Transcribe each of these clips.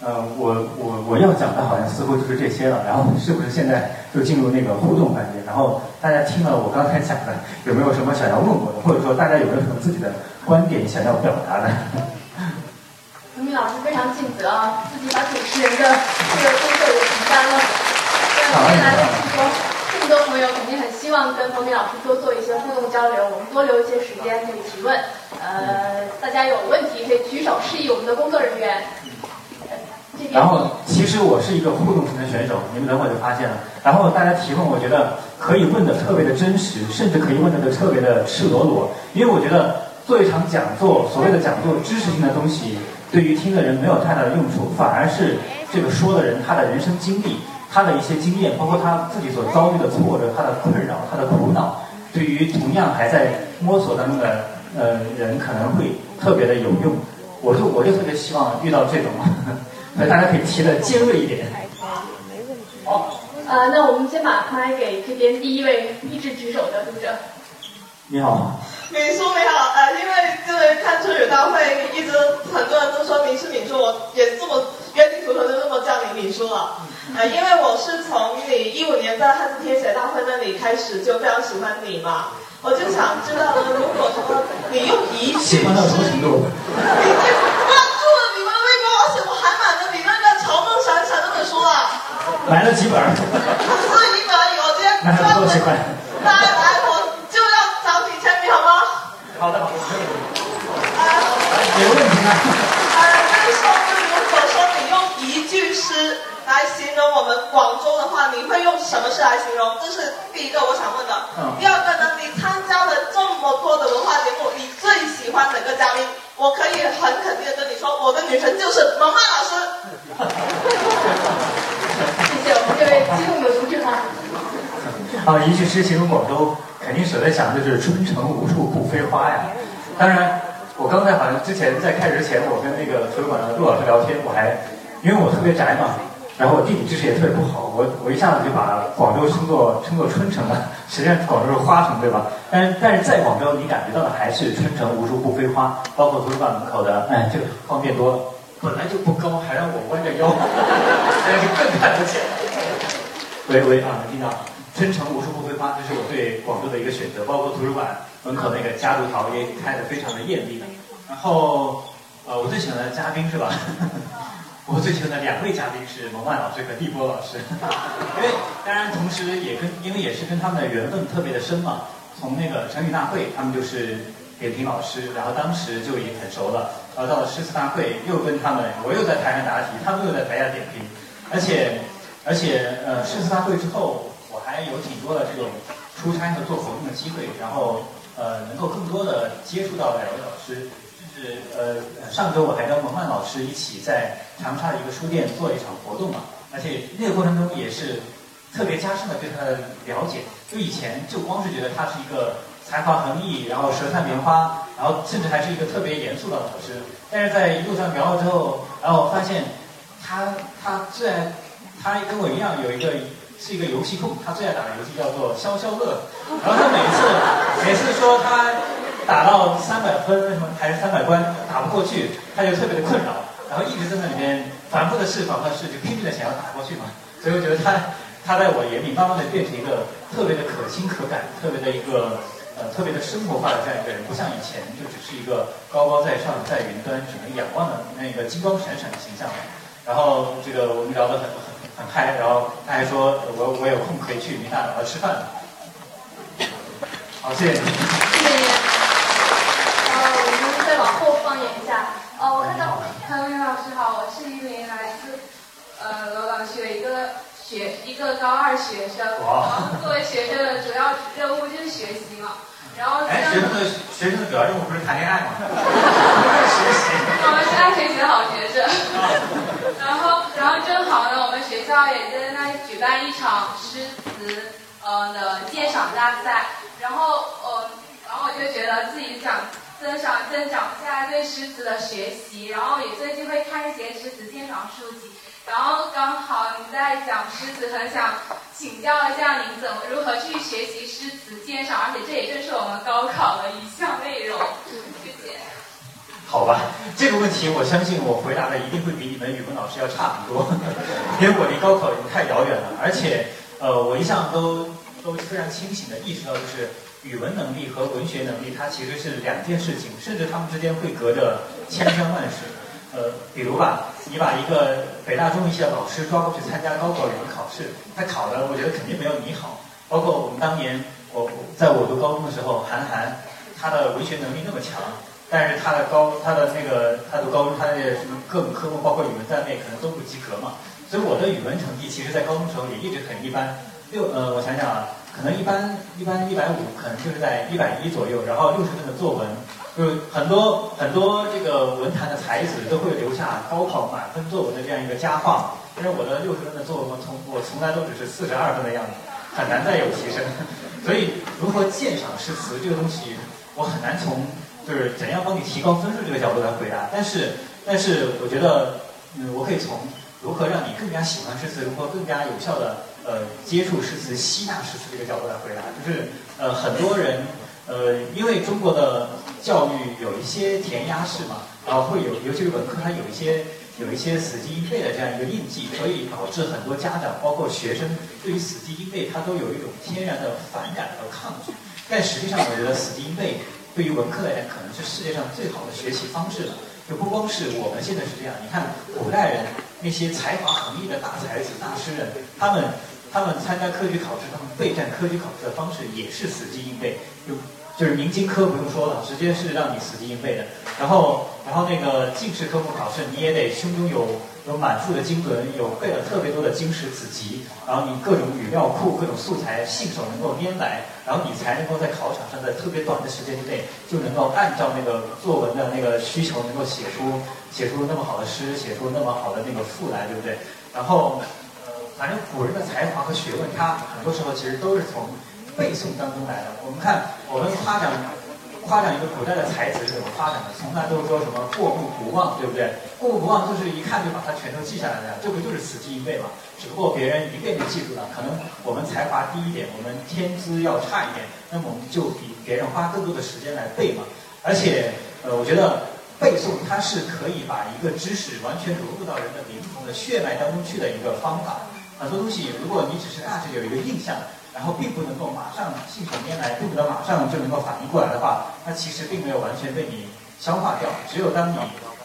呃，我我我要讲的好像似乎就是这些了，然后是不是现在就进入那个互动环节？然后大家听了我刚才讲的，有没有什么想要问我的，或者说大家有没有什么自己的观点想要表达的？冯明老师非常尽责啊，自己把主持人的这个工作也承担了。对，今天来的这么多这么多朋友，肯定很希望跟冯敏老师多做一些互动交流，我们多留一些时间可以提问。呃，大家有问题可以举手示意我们的工作人员。然后，其实我是一个互动型的选手，你们等会就发现了。然后大家提问，我觉得可以问的特别的真实，甚至可以问的都特别的赤裸裸。因为我觉得做一场讲座，所谓的讲座知识性的东西，对于听的人没有太大的用处，反而是这个说的人他的人生经历，他的一些经验，包括他自己所遭遇的挫折、他的困扰、他的苦恼，对于同样还在摸索当中的呃人，可能会特别的有用。我就我就特别希望遇到这种。那大家可以提的尖锐一点。好，呃，那我们先把麦给这边第一位一直举手的读者。你好。敏叔你好，呃，因为这个看春雨大会，一直很多人都说你是敏叔，我也这么约定俗成就这么叫你敏叔了。呃，因为我是从你一五年在汉字听写大会那里开始就非常喜欢你嘛，我就想知道呢，如果说你用一句喜欢到什么程度？买了几本？是一本，我今天专门来来，我就要找你签名，好吗？好的，好的，可以。没问题啊。呃，就是说，如果说你用一句诗来形容我们广州的话，你会用什么诗来形容？这是第一个我想问的。嗯。第二个呢？你参加了这么多的文化节目，你最喜欢哪个嘉宾？我可以很肯定的跟你说，我的女神就是萌萌老师。谢谢我们这位激动的读者。啊，一句诗形容广州，肯定首先想的就是“春城无处不飞花”呀。当然，我刚才好像之前在开始之前，我跟那个图书馆的陆老师聊天，我还因为我特别宅嘛，然后我地理知识也特别不好，我我一下子就把广州称作称作春城了。实际上广州是花城，对吧？但是但是在广州，你感觉到的还是“春城无处不飞花”，包括图书馆门口的，哎，这个方便多。本来就不高，还让我弯着腰，这样就更看不见。喂喂啊，能听到？春城无处不飞花，这是我对广州的一个选择。包括图书馆门口那个夹竹桃也开得非常的艳丽。然后，呃，我最喜欢的嘉宾是吧？我最喜欢的两位嘉宾是蒙曼老师和立波老师。因为当然，同时也跟因为也是跟他们的缘分特别的深嘛。从那个成语大会，他们就是点评老师，然后当时就已经很熟了。然后到了诗词大会，又跟他们，我又在台上答题，他们又在台下点评，而且，而且，呃，诗词大会之后，我还有挺多的这种出差和做活动的机会，然后，呃，能够更多的接触到两位老师，就是呃，上周我还跟蒙曼老师一起在长沙的一个书店做了一场活动嘛，而且那个过程中也是特别加深了对他的了解，就以前就光是觉得他是一个。才华横溢，然后舌灿莲花，然后甚至还是一个特别严肃的老师。但是在一路上聊了之后，然后发现他他最爱，他跟我一样有一个是一个游戏控，他最爱打的游戏叫做消消乐。然后他每次每次说他打到三百分什么还是三百关打不过去，他就特别的困扰，然后一直在那里面反复的试，反复的试，就拼命的想要打过去嘛。所以我觉得他他在我眼里慢慢的变成一个特别的可亲可感，特别的一个。呃，特别的生活化的这样一个人，不像以前就只是一个高高在上在云端只能仰望的那个金光闪闪的形象。然后这个我们聊得很很很嗨，然后他还说我我有空可以去明大岛吃饭。好，谢谢你。谢谢你。呃，我们再往后放眼一下。哦，我看到潘明老师好，我是一名来自呃罗岗区的一个。学一个高二学生，然后作为学生的主要任务就是学习嘛。然后，哎，学生的学生的主要任务不是谈恋爱吗？学习。我们是爱学习的好学生。然后，然后正好呢，我们学校也在那里举办一场诗词呃的鉴赏大赛。然后，呃，然后我就觉得自己想增长增长一下对诗词的学习，然后也最近会看一些诗词鉴赏书籍。然后刚好你在讲诗词，很想请教一下您怎么如何去学习诗词鉴赏，而且这也正是我们高考的一项内容。谢谢。好吧，这个问题我相信我回答的一定会比你们语文老师要差很多，因为我离高考已经太遥远了，而且呃，我一向都都非常清醒的意识到，就是语文能力和文学能力它其实是两件事情，甚至它们之间会隔着千山万水。呃，比如吧，你把一个北大中文系的老师抓过去参加高考语文考试，他考的我觉得肯定没有你好。包括我们当年我在我读高中的时候，韩寒他的文学能力那么强。但是他的高，他的那个，他读高中，他的什么各种科目，包括语文在内，可能都不及格嘛。所以我的语文成绩，其实在高中时候也一直很一般。六，呃，我想想啊，可能一般一般一百五，可能就是在一百一左右。然后六十分的作文，就是很多很多这个文坛的才子都会留下高考满分作文的这样一个佳话。但是我的六十分的作文，从我从来都只是四十二分的样子，很难再有提升。所以，如何鉴赏诗词这个东西，我很难从。就是怎样帮你提高分数这个角度来回答，但是但是我觉得，嗯，我可以从如何让你更加喜欢诗词，如何更加有效的呃接触诗词、吸纳诗词这个角度来回答。就是呃很多人呃因为中国的教育有一些填鸭式嘛，然后会有尤其是文科它有一些有一些死记硬背的这样一个印记，所以导致很多家长包括学生对于死记硬背他都有一种天然的反感和抗拒。但实际上，我觉得死记硬背。对于文科来讲，可能是世界上最好的学习方式了。就不光是我们现在是这样，你看古代人那些才华横溢的大才子、大诗人，他们他们参加科举考试，他们备战科举考试的方式也是死记硬背。就就是明经科不用说了，直接是让你死记硬背的。然后然后那个进士科目考试，你也得胸中有。有满腹的经纶，有背了特别多的经史子集，然后你各种语料库、各种素材信手能够拈来，然后你才能够在考场上在特别短的时间之内就能够按照那个作文的那个需求，能够写出写出那么好的诗，写出那么好的那个赋来，对不对？然后，反正古人的才华和学问，他很多时候其实都是从背诵当中来的。我们看，我们夸奖。夸奖一个古代的才子是怎么发展的？从来都是说什么过目不忘，对不对？过目不忘就是一看就把它全都记下来了，这不就是死记硬背吗？只不过别人一遍就记住了，可能我们才华低一点，我们天资要差一点，那么我们就比别人花更多的时间来背嘛。而且，呃，我觉得背诵它是可以把一个知识完全融入到人的灵魂的血脉当中去的一个方法。很多东西，如果你只是大致有一个印象。然后并不能够马上信手拈来，并不能马上就能够反应过来的话，它其实并没有完全被你消化掉。只有当你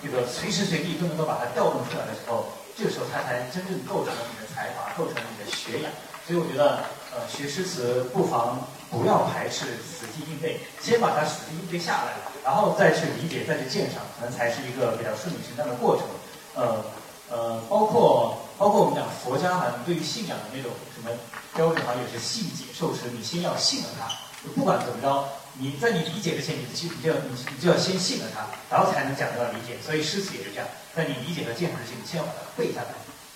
这个随时随地都能够把它调动出来的时候，这个时候它才真正构成了你的才华，构成了你的学养。所以我觉得，呃，学诗词不妨不要排斥死记硬背，先把它死记硬背下来，然后再去理解，再去鉴赏，可能才是一个比较顺理成章的过程。呃呃，包括包括我们讲佛家好像对于信仰的那种什么。标准好像也是信解受持，你先要信了他，不管怎么着，你在你理解之前，你就你就要你就要先信了他，然后才能讲得到理解。所以诗词也是这样，在你理解和见识之前，你先要把它背下来，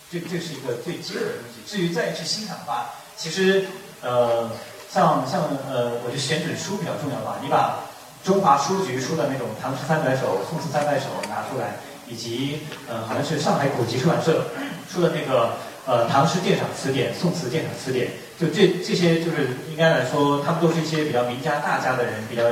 这这是一个最基本的东西。至于再去欣赏的话，其实呃，像像呃，我觉得选准书比较重要吧。你把中华书局出的那种《唐诗三百首》《宋词三百首》拿出来，以及呃，好像是上海古籍出版社出的那个。呃，唐诗鉴赏词典、宋词鉴赏词典，就这这些，就是应该来说，他们都是一些比较名家大家的人，比较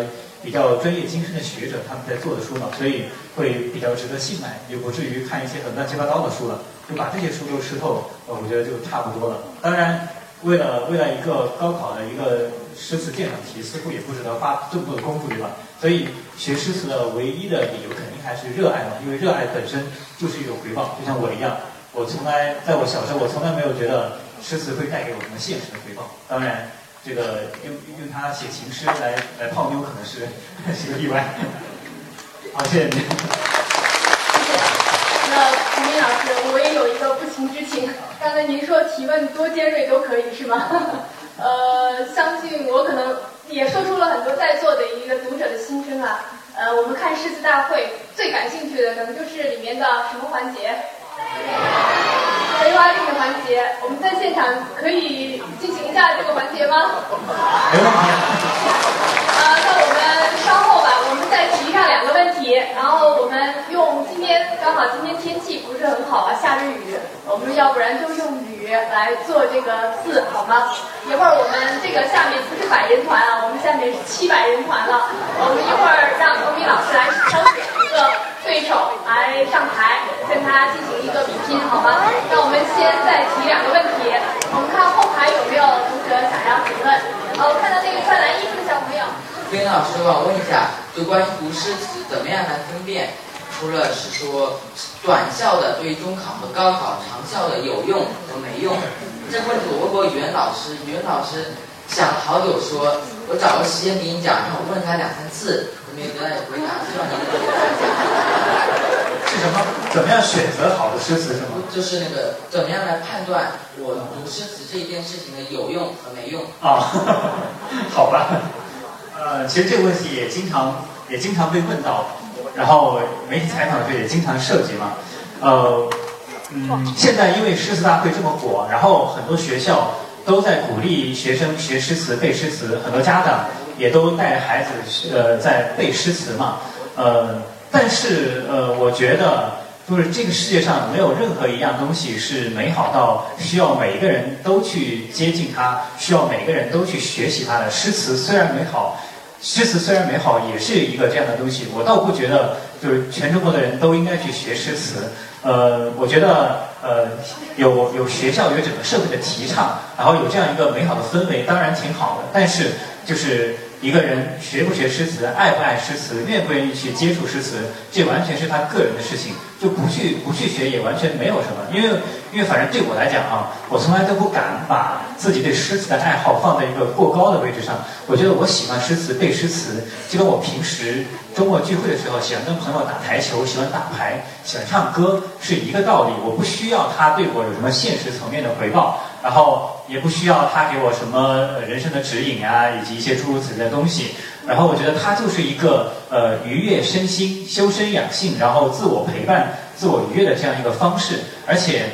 比较专业精深的学者，他们在做的书嘛，所以会比较值得信赖，也不至于看一些很乱七八糟的书了。就把这些书都吃透，呃，我觉得就差不多了。当然，为了为了一个高考的一个诗词鉴赏题，似乎也不值得花这么多的功夫，对吧？所以学诗词的唯一的理由，肯定还是热爱嘛，因为热爱本身就是一种回报，就像我一样。我从来在我小时候，我从来没有觉得诗词会带给我什么现实的回报。当然，这个用用它写情诗来来泡妞，可能是是个例外。好，谢谢您。谢谢。那吴明老师，我也有一个不情之请。刚才您说提问多尖锐都可以，是吗？呃，相信我可能也说出了很多在座的一个读者的心声啊。呃，我们看诗词大会最感兴趣的，可能就是里面的什么环节？葵花令的环节，我们在现场可以进行一下这个环节吗？没问题。啊，那我们稍后吧，我们再提上两个问题，然后我们用今天刚好今天天气不是很好啊，下着雨，我们要不然就用雨来做这个字好吗？一会儿我们这个下面不是百人团啊，我们下面是七百人团了，我们一会儿让欧米老师来挑选一个。对手来上台跟他进行一个比拼，好吗？那我们先再提两个问题，我们看后排有没有同学想要提问？好，我看到那个穿蓝衣服的小朋友。边老师，我问一下，就关于读诗词怎么样来分辨？除了是说短效的对于中考和高考，长效的有用和没用，这个问题我问过语文老师，语文老师想好久，说我找个时间给你讲，然后我问他两三次。没有得到回答，希望您能给是什么？怎么样选择好的诗词是吗？就是那个怎么样来判断我读诗词这一件事情的有用和没用？啊，好吧。呃，其实这个问题也经常也经常被问到，然后媒体采访的时候也经常涉及嘛。呃，嗯，现在因为诗词大会这么火，然后很多学校都在鼓励学生学诗词、背诗词，很多家长。也都带孩子呃在背诗词嘛，呃，但是呃，我觉得就是这个世界上没有任何一样东西是美好到需要每一个人都去接近它，需要每个人都去学习它的。诗词虽然美好，诗词虽然美好，也是一个这样的东西。我倒不觉得就是全中国的人都应该去学诗词。呃，我觉得呃有有学校有整个社会的提倡，然后有这样一个美好的氛围，当然挺好的。但是就是。一个人学不学诗词，爱不爱诗词，愿不愿意去接触诗词，这完全是他个人的事情。就不去不去学也完全没有什么，因为因为反正对我来讲啊，我从来都不敢把自己对诗词的爱好放在一个过高的位置上。我觉得我喜欢诗词，背诗词，就跟我平时周末聚会的时候喜欢跟朋友打台球、喜欢打牌、喜欢唱歌是一个道理。我不需要他对我有什么现实层面的回报，然后也不需要他给我什么人生的指引啊，以及一些诸如此类的东西。然后我觉得它就是一个呃愉悦身心、修身养性，然后自我陪伴、自我愉悦的这样一个方式。而且，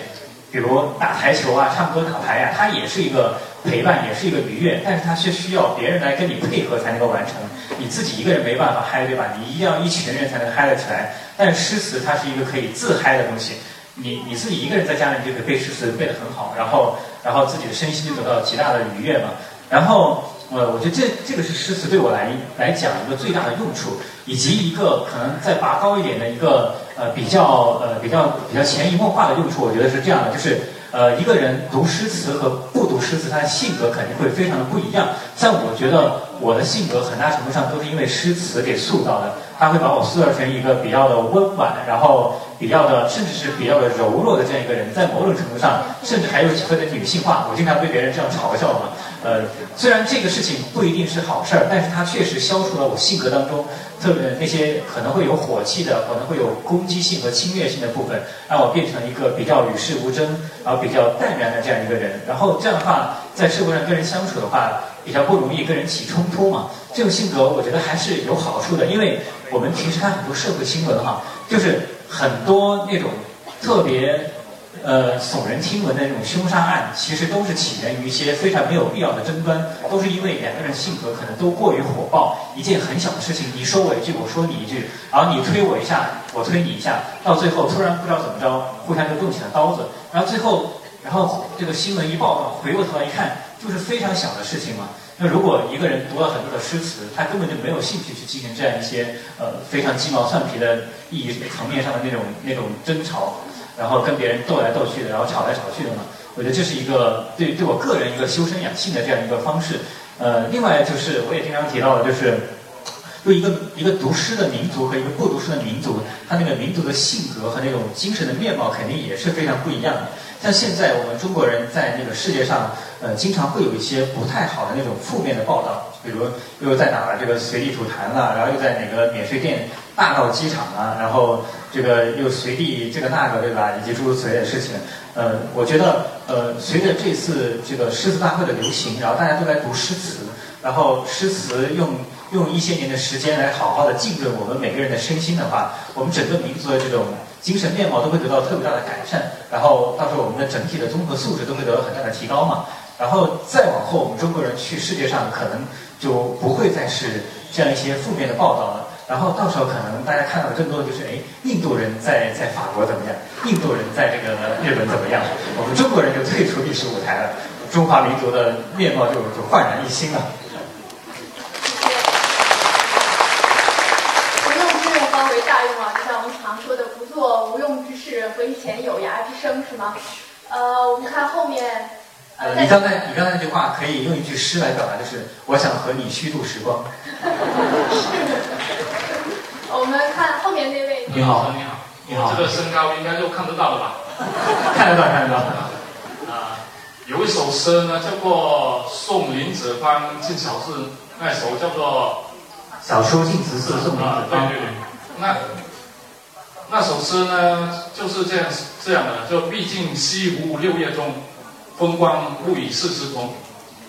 比如打台球啊、唱歌、打牌呀，它也是一个陪伴，也是一个愉悦。但是它是需要别人来跟你配合才能够完成，你自己一个人没办法嗨，对吧？你一定要一群人才能嗨得起来。但诗词它是一个可以自嗨的东西，你你自己一个人在家里就可以背诗词背得很好，然后然后自己的身心就得到极大的愉悦嘛。然后。呃，我觉得这这个是诗词对我来来讲一个最大的用处，以及一个可能再拔高一点的一个呃比较呃比较比较潜移默化的用处。我觉得是这样的，就是呃一个人读诗词和不读诗词，他的性格肯定会非常的不一样。像我觉得我的性格很大程度上都是因为诗词给塑造的，他会把我塑造成一个比较的温婉，然后。比较的，甚至是比较的柔弱的这样一个人，在某种程度上，甚至还有几分的女性化。我经常被别人这样嘲笑嘛。呃，虽然这个事情不一定是好事儿，但是它确实消除了我性格当中特别那些可能会有火气的、可能会有攻击性和侵略性的部分，让我变成一个比较与世无争，然后比较淡然的这样一个人。然后这样的话，在社会上跟人相处的话，比较不容易跟人起冲突嘛。这种性格我觉得还是有好处的，因为我们平时看很多社会新闻哈，就是。很多那种特别呃耸人听闻的那种凶杀案，其实都是起源于一些非常没有必要的争端，都是因为两个人性格可能都过于火爆，一件很小的事情，你说我一句，我说你一句，然后你推我一下，我推你一下，到最后突然不知道怎么着，互相就动起了刀子，然后最后，然后这个新闻一报道，回过头来一看，就是非常小的事情嘛。那如果一个人读了很多的诗词，他根本就没有兴趣去进行这样一些呃非常鸡毛蒜皮的意义层面上的那种那种争吵，然后跟别人斗来斗去的，然后吵来吵去的嘛，我觉得这是一个对对我个人一个修身养性的这样一个方式。呃，另外就是我也经常提到的，就是就一个一个读诗的民族和一个不读诗的民族，他那个民族的性格和那种精神的面貌肯定也是非常不一样的。像现在我们中国人在那个世界上，呃，经常会有一些不太好的那种负面的报道，比如又在哪儿这个随地吐痰了，然后又在哪个免税店大闹机场啊，然后这个又随地这个那个对吧，以及诸如此类的事情。呃，我觉得呃，随着这次这个诗词大会的流行，然后大家都在读诗词，然后诗词用用一些年的时间来好好的浸润我们每个人的身心的话，我们整个民族的这种。精神面貌都会得到特别大的改善，然后到时候我们的整体的综合素质都会得到很大的提高嘛。然后再往后我们中国人去世界上可能就不会再是这样一些负面的报道了。然后到时候可能大家看到的更多的就是哎印度人在在法国怎么样印度人在这个日本怎么样我们中国人就退出历史舞台了。中华民族的面貌就就焕然一新了。无用之用方为大用啊就像我们常说的不做无用之事和以前有涯之生是吗？呃我们看后面呃，你刚才你刚才那句话可以用一句诗来表达，就是我想和你虚度时光。我们看后面那位。你好，你好，你好。这个身高应该就看得到了吧？看得到，看得到。啊，有一首诗呢，叫做《送林子方进小室》，那首叫做《小书净慈寺送林子方》。对对对，那那首诗呢，就是这样这样的，就毕竟西湖六月中。风光不与世时同，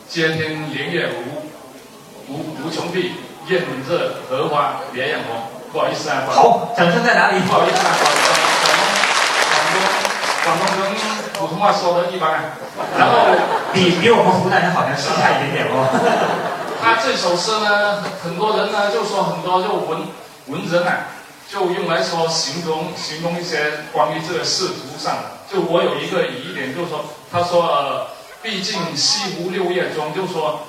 接天莲叶无无无穷碧，艳热荷花别样红。不好意思啊，好，掌声在哪里？不好意思啊，广东广东广东人普通话说的一般，然后比比我们湖南人好像是差一点点哦。他这首诗呢，很多人呢就说很多就文文人啊，就用来说形容形容一些关于这个仕途上的。就我有一个疑点，就是说，他说，呃，毕竟西湖六月中，就说，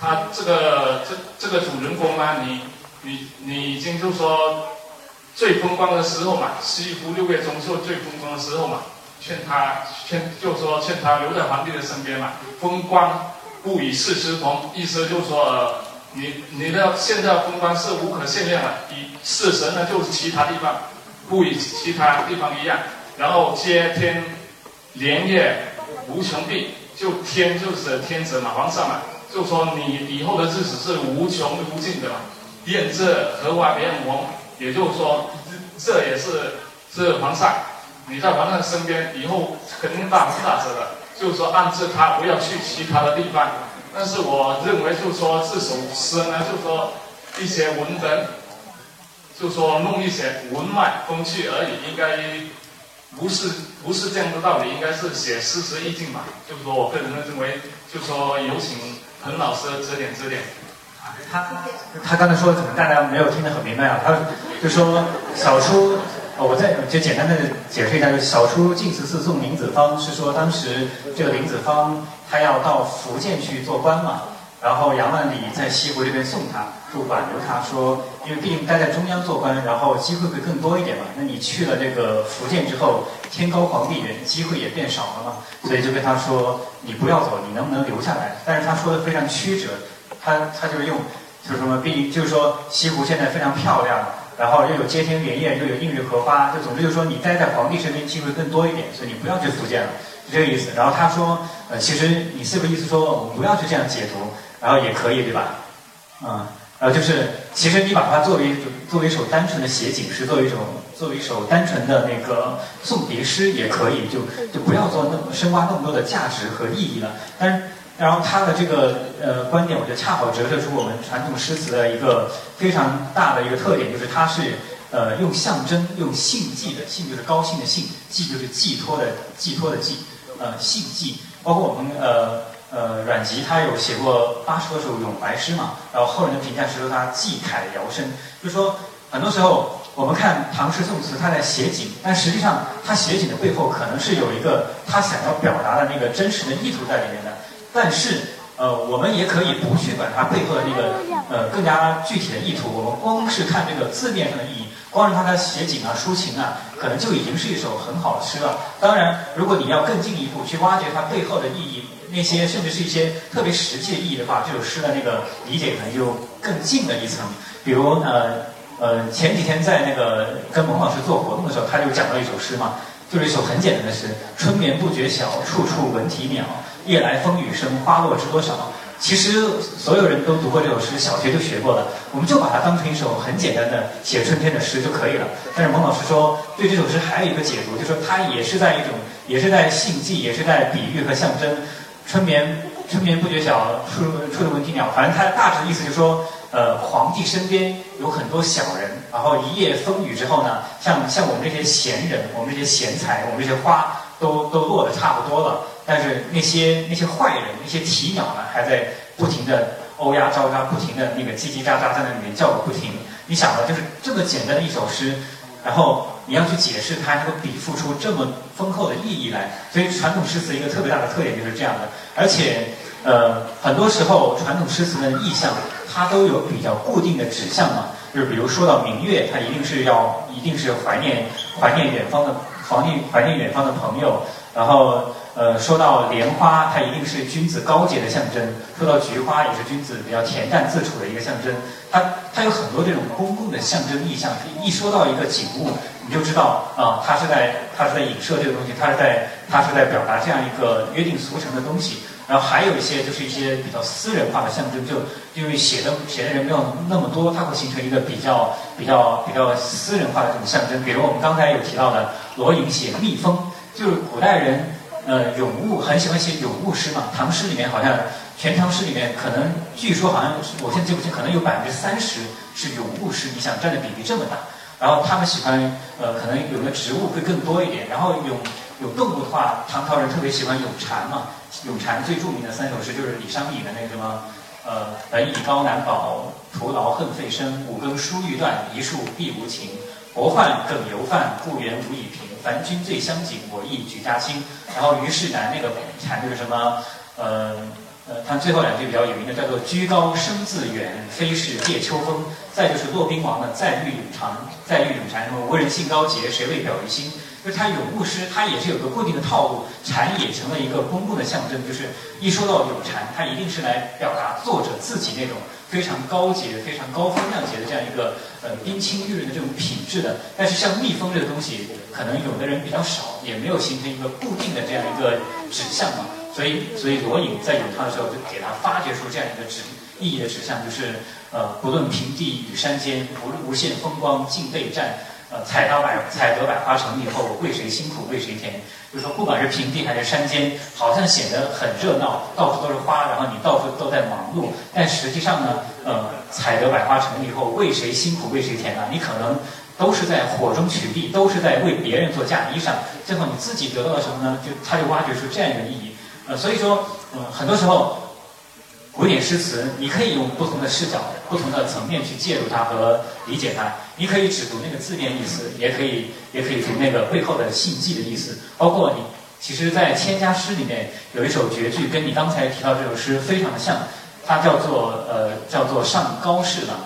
他这个这这个主人公嘛，你你你已经就说最风光的时候嘛，西湖六月中就最风光的时候嘛，劝他劝就说劝他留在皇帝的身边嘛，风光不与世时同，意思就是说，呃，你你的现在风光是无可限量了，与世神呢就是其他地方不与其他地方一样。然后接天莲叶无穷碧，就天就是天子嘛，皇上嘛，就说你以后的日子是无穷无尽的嘛。燕这荷花别样红，也就是说，这也是是皇上，你在皇上身边，以后肯定大红大紫的。就是说，暗示他不要去其他的地方。但是我认为，就是说这首诗呢，就是说一些文人，就说弄一些文脉风趣而已，应该。不是不是这样的道理，应该是写诗词意境吧。就是说我个人认为，就说有请彭老师指点指点。他他刚才说的可能大家没有听得很明白啊。他就说小初，我再就简单的解释一下，就小初进慈寺送林子方，是说当时这个林子方他要到福建去做官嘛。然后杨万里在西湖这边送他，就挽留他说，因为毕竟待在中央做官，然后机会会更多一点嘛。那你去了这个福建之后，天高皇帝远，机会也变少了嘛。所以就跟他说，你不要走，你能不能留下来？但是他说的非常曲折，他他就是用，就是什么，毕竟就是说西湖现在非常漂亮，然后又有接天莲叶，又有映日荷花，就总之就是说你待在皇帝身边机会更多一点，所以你不要去福建了，是这个意思。然后他说，呃，其实你是不是意思说，我们不要去这样解读？然后也可以，对吧？嗯，然后就是，其实你把它作为作为一首单纯的写景诗，作为一种作为一首单纯的那个送别诗也可以，就就不要做那么深挖那么多的价值和意义了。但，然后他的这个呃观点，我觉得恰好折射出我们传统诗词的一个非常大的一个特点，就是它是呃用象征、用兴寄的，兴就是高兴的兴，寄就是寄托的寄托的寄，呃兴寄，包括我们呃。呃，阮籍他有写过八十多首咏怀诗嘛，然后后人的评价是说他寄楷遥深，就是说很多时候我们看唐诗宋词，他在写景，但实际上他写景的背后可能是有一个他想要表达的那个真实的意图在里面的，但是呃，我们也可以不去管它背后的那个呃更加具体的意图，我们光是看这个字面上的意义，光是他的写景啊、抒情啊，可能就已经是一首很好的诗了。当然，如果你要更进一步去挖掘它背后的意义。那些甚至是一些特别实际的意义的话，这首诗的那个理解可能就更近了一层。比如呃呃，前几天在那个跟蒙老师做活动的时候，他就讲到一首诗嘛，就是一首很简单的诗：春眠不觉晓，处处闻啼鸟。夜来风雨声，花落知多少。其实所有人都读过这首诗，小学就学过了。我们就把它当成一首很简单的写春天的诗就可以了。但是蒙老师说，对这首诗还有一个解读，就说它也是在一种，也是在兴记，也是在比喻和象征。春眠春眠不觉晓，处处闻啼鸟。反正它大致的意思就是说，呃，皇帝身边有很多小人，然后一夜风雨之后呢，像像我们这些闲人，我们这些闲才，我们这些花都都落得差不多了。但是那些那些坏人，那些啼鸟呢，还在不停的欧鸦喳喳，不停的那个叽叽喳喳在那里面叫个不停。你想吧，就是这么简单的一首诗。然后你要去解释它，能够比赋出这么丰厚的意义来，所以传统诗词一个特别大的特点就是这样的。而且，呃，很多时候传统诗词的意象，它都有比较固定的指向嘛。就是比如说到明月，它一定是要，一定是怀念怀念远方的，怀念怀念远方的朋友。然后呃，说到莲花，它一定是君子高洁的象征；说到菊花，也是君子比较恬淡自处的一个象征。它它有很多这种公共的象征意象。一说到一个景物，你就知道啊，它是在它是在影射这个东西，它是在它是在表达这样一个约定俗成的东西。然后还有一些就是一些比较私人化的象征，就因为写的写的人没有那么多，它会形成一个比较比较比较私人化的这种象征。比如我们刚才有提到的罗隐写蜜蜂，就是古代人呃咏物很喜欢写咏物诗嘛。唐诗里面好像全唐诗里面可能据说好像我现在记不清，可能有百分之三十是咏物诗。你想占的比例这么大，然后他们喜欢呃可能有的植物会更多一点，然后咏有动物的话，唐朝人特别喜欢咏蝉嘛。咏蝉最著名的三首诗就是李商隐的那个什么，呃，本以高难保，徒劳恨费生。五更疏欲断，一树碧无情。薄患梗犹犯，故园无以平。凡君最相景，我亦举家亲。然后虞世南那个蝉就是什么，呃呃，他最后两句比较有名的叫做居高声自远，非是借秋风。再就是骆宾王的再遇咏蝉，再遇咏蝉什么无人性高洁，谁为表于心。就是他咏物诗，他也是有个固定的套路。蝉也成了一个公共的象征，就是一说到咏蝉，他一定是来表达作者自己那种非常高洁、非常高风亮节的这样一个呃冰清玉润的这种品质的。但是像蜜蜂这个东西，可能有的人比较少，也没有形成一个固定的这样一个指向嘛。所以，所以罗隐在咏它的时候，就给他发掘出这样一个指意义的指向，就是呃，不论平地与山尖，无无限风光尽被占。呃，采到百采得百花成以后，为谁辛苦为谁甜？就是说，不管是平地还是山间，好像显得很热闹，到处都是花，然后你到处都在忙碌。但实际上呢，呃，采得百花成以后，为谁辛苦为谁甜呢？你可能都是在火中取栗，都是在为别人做嫁衣裳。最后你自己得到了什么呢？就他就挖掘出这样一个意义。呃，所以说，嗯，很多时候。古典诗词，你可以用不同的视角、不同的层面去介入它和理解它。你可以只读那个字面意思，也可以也可以读那个背后的信迹的意思。包括你，其实，在《千家诗》里面有一首绝句，跟你刚才提到这首诗非常的像，它叫做呃叫做《上高士郎》。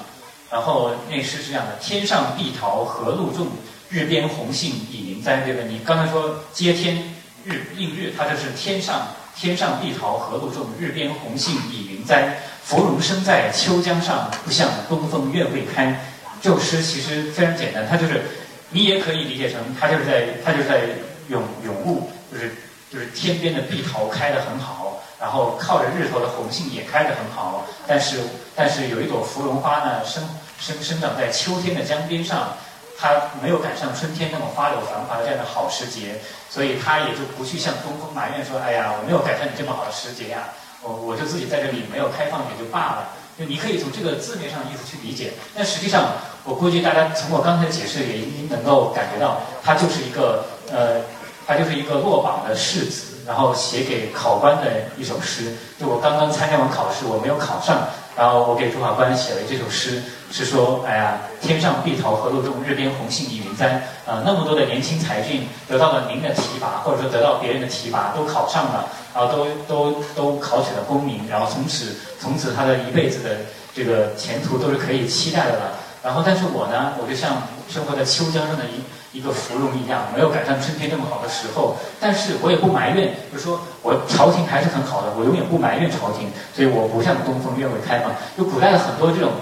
然后那诗是这样的：天上碧桃何路种，日边红杏已云栽。对吧？你刚才说接天日映日，它就是天上。天上碧桃何路种，日边红杏已云栽。芙蓉生在秋江上，不向东风怨未开。这首诗其实非常简单，它就是你也可以理解成，它就是在它就是在咏咏物，就是就是天边的碧桃开得很好，然后靠着日头的红杏也开得很好，但是但是有一朵芙蓉花呢，生生生长在秋天的江边上。它没有赶上春天那么花柳繁华的这样的好时节，所以它也就不去向东风埋怨说：“哎呀，我没有赶上你这么好的时节呀，我我就自己在这里没有开放也就罢了。”就你可以从这个字面上意思去理解，但实际上，我估计大家从我刚才的解释也已经能够感觉到，它就是一个呃，它就是一个落榜的士子，然后写给考官的一首诗。就我刚刚参加完考试，我没有考上。然后我给主考官写了这首诗，是说，哎呀，天上碧桃何路种，日边红杏已云栽。呃，那么多的年轻才俊得到了您的提拔，或者说得到别人的提拔，都考上了，然后都都都考取了功名，然后从此从此他的一辈子的这个前途都是可以期待的了。然后，但是我呢，我就像生活在秋江上的一。一个芙蓉一样，没有赶上春天那么好的时候，但是我也不埋怨，就是说我朝廷还是很好的，我永远不埋怨朝廷，所以我不向东风愿未开嘛。就古代的很多这种，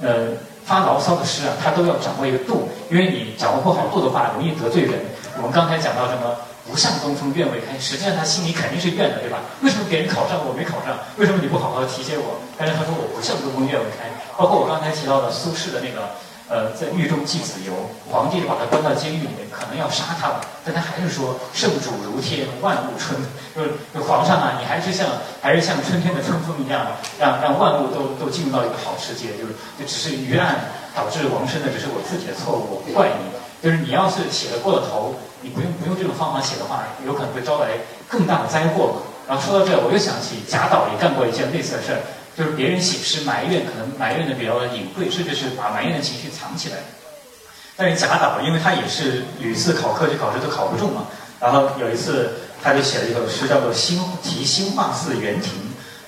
呃，发牢骚的诗啊，他都要掌握一个度，因为你掌握不好度的话，容易得罪人。我们刚才讲到什么不向东风怨未开，实际上他心里肯定是怨的，对吧？为什么别人考上我没考上？为什么你不好好提携我？但是他说我不向东风怨未开，包括我刚才提到的苏轼的那个。呃，在狱中寄子由，皇帝把他关到监狱里面，可能要杀他了，但他还是说圣主如天，万物春，就是皇上啊，你还是像还是像春天的春风一样，让让万物都都进入到一个好时节，就是就只是冤案导致亡身的，只是我自己的错误，我不怪你。就是你要是写的过了头，你不用不用这种方法写的话，有可能会招来更大的灾祸。然后说到这，我又想起贾岛也干过一件类似的事儿。就是别人写诗埋怨，可能埋怨的比较隐晦，甚至是把埋怨的情绪藏起来。但是贾岛，因为他也是屡次考科举考试都考不中嘛，然后有一次他就写了一首诗，叫做《新题兴化寺园亭》。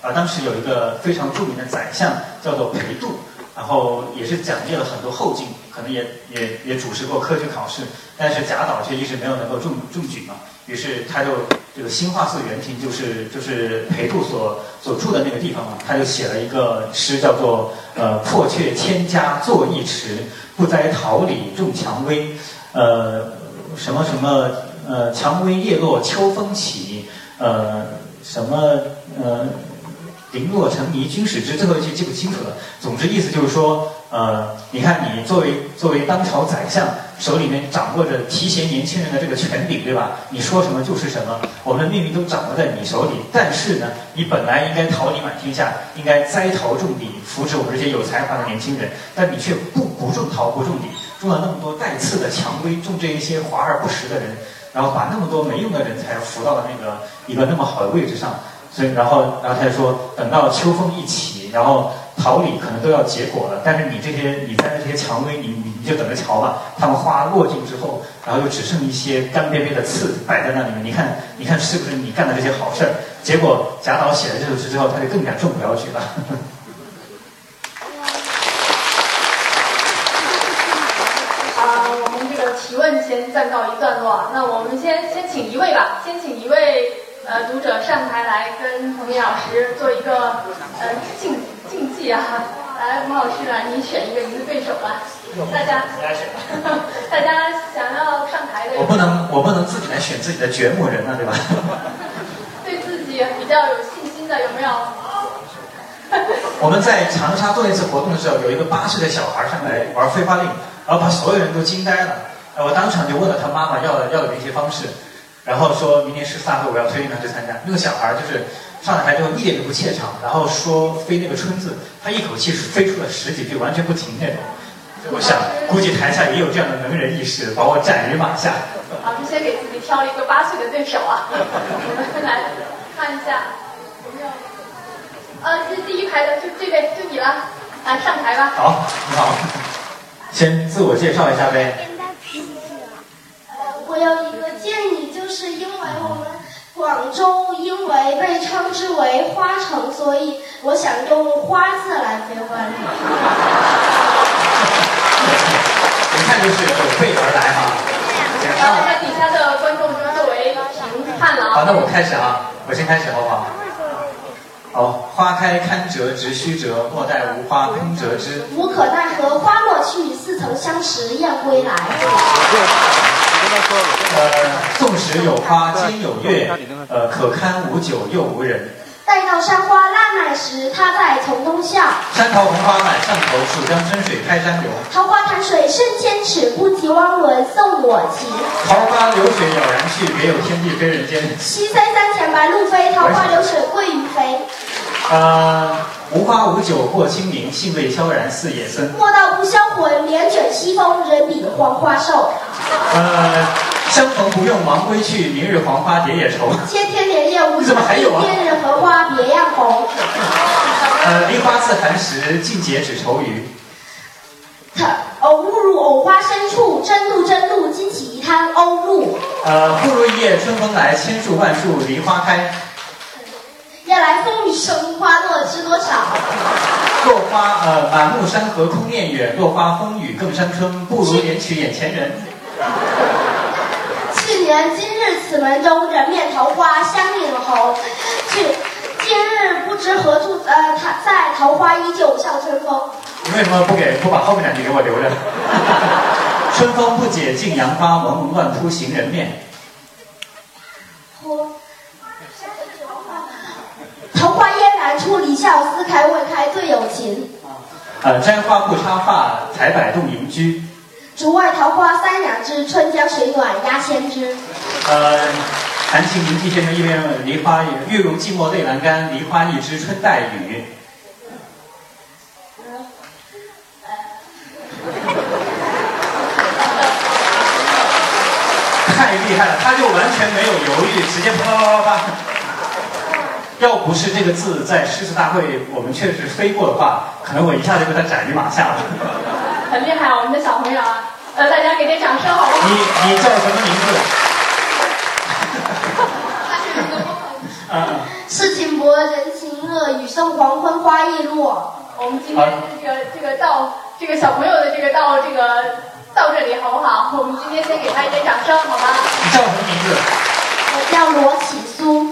啊，当时有一个非常著名的宰相叫做裴度，然后也是讲解了很多后进，可能也也也主持过科举考试，但是贾岛却一直没有能够中中举嘛。于是他就这个新化寺园亭就是就是裴度所所住的那个地方嘛，他就写了一个诗，叫做呃破却千家作一池，不栽桃李种蔷薇，呃什么什么呃蔷薇叶落秋风起，呃什么呃。零落成泥君使之，最后一句记不清楚了。总之意思就是说，呃，你看你作为作为当朝宰相，手里面掌握着提携年轻人的这个权柄，对吧？你说什么就是什么，我们的命运都掌握在你手里。但是呢，你本来应该桃李满天下，应该栽桃种李，扶持我们这些有才华的年轻人，但你却不不种桃不种李，种了那么多带刺的蔷薇，种这一些华而不实的人，然后把那么多没用的人才扶到了那个一个那么好的位置上。所以，然后，然后他就说，等到秋风一起，然后桃李可能都要结果了，但是你这些你栽的这些蔷薇，你你你就等着瞧吧。它们花落尽之后，然后就只剩一些干瘪瘪的刺摆在那里面。你看，你看是不是你干的这些好事儿？结果贾岛写了这首诗之后，他就更加中不了举了。啊，我们这个提问先暂告一段落。那我们先先请一位吧，先请一位。呃，读者上台来跟彭明老师做一个呃竞竞技啊！来，彭老师来，你选一个您的对手吧。大家，大家想要上台的。我不能，我不能自己来选自己的掘墓人啊，对吧？对自己比较有信心的有没有？我们在长沙做一次活动的时候，有一个八岁的小孩上来玩飞花令，然后把所有人都惊呆了。我当场就问了他妈妈要要的联系方式。然后说明年十四大会我要推荐他去参加。那个小孩就是上了台之后一点都不怯场，然后说飞那个春字，他一口气飞出了十几句，完全不停那种。我想估计台下也有这样的能人异士，把我斩于马下。老师先给自己挑了一个八岁的对手啊！我 们来看一下有没有。呃，这第一排的就这位，就你了，来上台吧。好，你好，先自我介绍一下呗。我有一个建议，就是因为我们广州因为被称之为花城，所以我想用花字来结婚。一看就是有备而来哈。然后在底下的观众就作为评判了。好，那我开始啊，我先开始好不好？好，花开堪折直须折，莫待无花空折枝。无可奈何花落去，似曾相识燕归来。呃，纵使有花间有月，呃，可堪无酒又无人。待到山花烂漫时，他在丛中笑。山桃红花满上头，蜀江春水开山流。桃花潭水深千尺，不及汪伦送我情。桃花流水了然去，别有天地非人间。西塞山前白鹭飞，桃花流水鳜鱼肥。呃，无花无酒过清明，兴味悄然似野僧。莫道不销魂，帘卷西风，人比黄花瘦。呃，相逢不用忙归去，明日黄花蝶也愁。千天莲叶无怎么还有啊？今日荷花别样红。呃，梨花自寒时，尽解只愁余。偶误入藕花深处，争渡，争渡，惊起一滩鸥鹭。呃，忽如一夜春风来，千树万树梨花开。夜来风雨声，花落知多少？落花呃，满目山河空念远，落花风雨更伤春，不如怜取眼前人。去年今日此门中，人面桃花相映红。去今日不知何处呃，他在桃花依旧笑春风。你为什么不给不把后面两句给我留着？春风不解尽杨花，蒙蒙乱扑行人面。桃花嫣然出离笑，撕开未开最有情。呃，簪花不插发，采柏动邻居。竹外桃花三两枝，春江水暖鸭先知。呃，弹琴鸣笛先生一边梨花月如寂寞泪阑干，梨花一枝春带雨。太厉害了，他就完全没有犹豫，直接啪啪啪啪啪。要不是这个字在诗词大会我们确实飞过的话，可能我一下就被他斩于马下了。很厉害啊，我们的小朋友啊！呃，大家给点掌声好不好？你你叫什么名字？世情薄人情恶，雨送黄昏花易落。我们今天这个这个到这个小朋友的这个到这个到这里好不好？我们今天先给他一点掌声，好吗？你叫什么名字？我叫罗启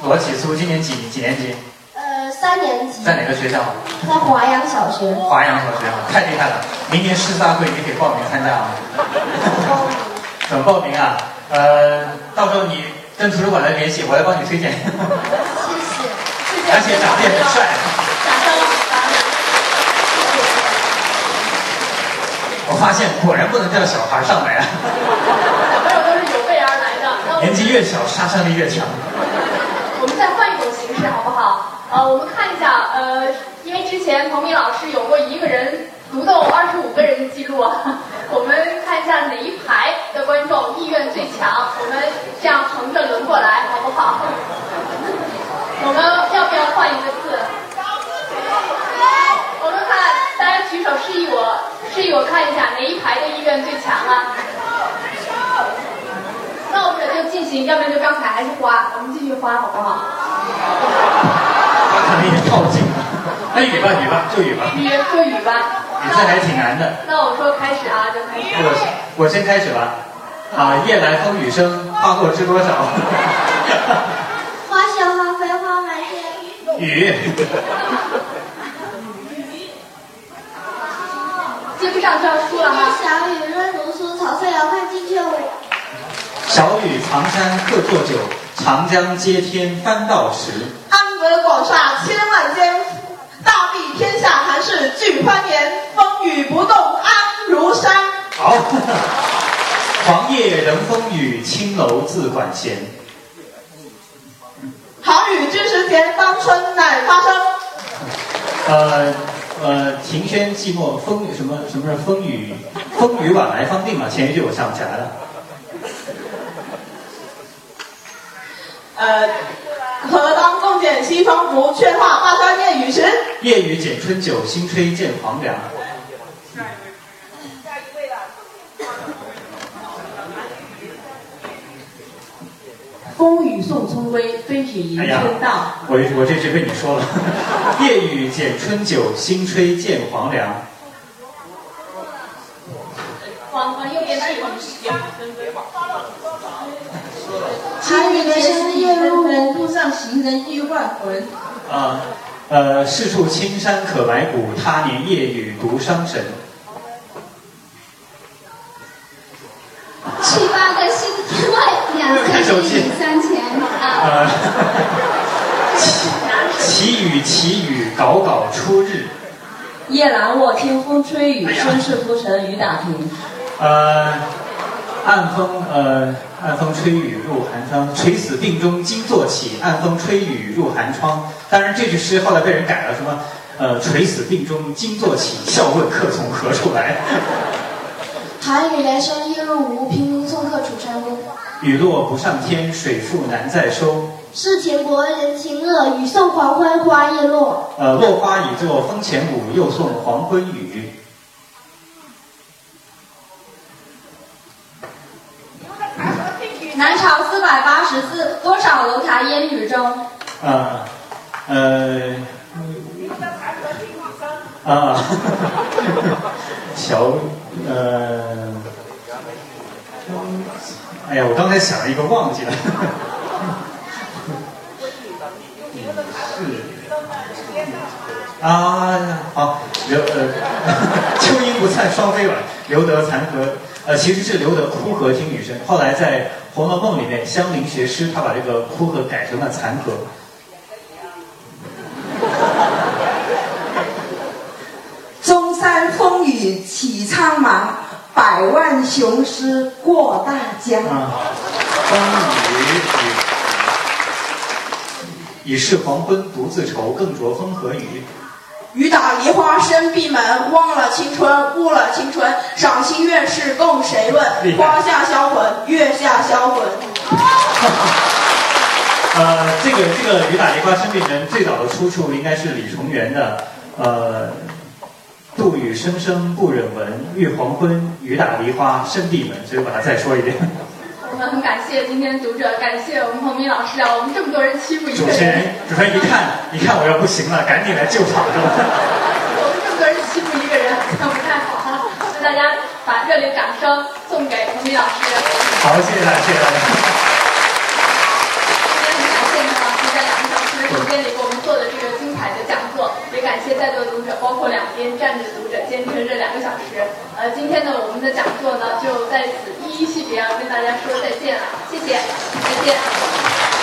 苏。罗启苏，今年几几年级？呃，三年级。在哪个学校？在华阳小学。华阳小学啊，太厉害了！明年市大会你可以报名参加啊。怎么报名啊？呃，到时候你跟图书馆来联系，我来帮你推荐。谢谢。而且长得也很帅。我发现果然不能叫小孩上来啊。小朋友都是有备而来的。年纪越小，杀伤力越强。不是好不好？呃，我们看一下，呃，因为之前彭明老师有过一个人独斗二十五个人的记录啊，我们看一下哪一排的观众意愿最强，我们这样横着轮过来，好不好？我们要不要换一个字？我们看大家举手示意我，示意我看一下哪一排的意愿最强啊？那我们就进行，要不然就刚才还是花，我们继续花好不好？他可能也靠近了，那雨吧雨吧就雨吧。雨就雨吧。你这还挺难的。那我说开始啊，就开始。我我先开始吧。啊，夜来风雨声，花落知多少。花谢花飞花满天。雨。接不上就要输了哈。小雨润如酥，草色遥看近却无。小雨藏山客作酒，长江接天翻到时。安得广厦千万间，大庇天下寒士俱欢颜。风雨不动安如山。好。黄叶仍风雨，青楼自管闲。好雨知时节，当春乃发生。呃呃，庭轩寂寞，风雨什么什么是风雨？风雨晚来方定嘛。前一句我想不起来了。呃，何当共剪西窗烛，却话巴山夜雨时。夜雨剪春酒，新炊见黄粱。风雨送春归，飞雪迎春到。我我这句被你说了。夜雨剪春酒，新炊见黄粱。路上行人欲断魂。啊，呃，是处青山可埋骨，他年夜雨独伤神。七八个星天外，两千里三千啊。祈雨祈雨，杲杲初日。夜阑卧，听风吹雨，身世浮沉雨打萍。呃，暗风呃，暗风吹雨入寒窗，垂死病中惊坐起，暗风吹雨入寒窗。当然，这句诗后来被人改了，什么呃，垂死病中惊坐起，笑问客从何处来。寒雨连山夜入吴，平明送客楚山孤。雨落不上天，水复难再收。世情薄人情恶，雨送黄昏花叶落。呃，落花已作风前舞，又送黄昏雨。南朝四百八十寺，多少楼台烟雨中。啊，呃，啊，小，呃，哎呀，我刚才想了一个，忘记了。是。啊，好，留呃，秋阴不灿双飞晚，留得残荷。呃，其实是留得枯荷听雨声。后来在《红楼梦》里面，香菱学诗，他把这个枯荷改成了残荷。中山风雨起苍茫，百万雄师过大江。啊，风雨已是黄昏独自愁，更着风和雨。雨打梨花深闭门，忘了青春，误了青春。赏心悦事共谁论？花下销魂，月下销魂。呃，这个这个雨打梨花深闭门最早的出处应该是李重元的，呃，杜宇声声不忍闻，欲黄昏，雨打梨花深闭门。所以我把它再说一遍。们很感谢今天读者，感谢我们彭明老师啊，我们这么多人欺负一个主持人，主持人一看，一看我要不行了，赶紧来救场是吧？我们这么多人欺负一个人，那不太好哈、啊。那大家把热烈掌声送给彭明老师。好，谢谢大家，谢谢大家。感谢在座的读者，包括两边站着的读者，坚持这两个小时。呃，今天呢，我们的讲座呢就在此依依惜别，要跟大家说再见了，谢谢，再见。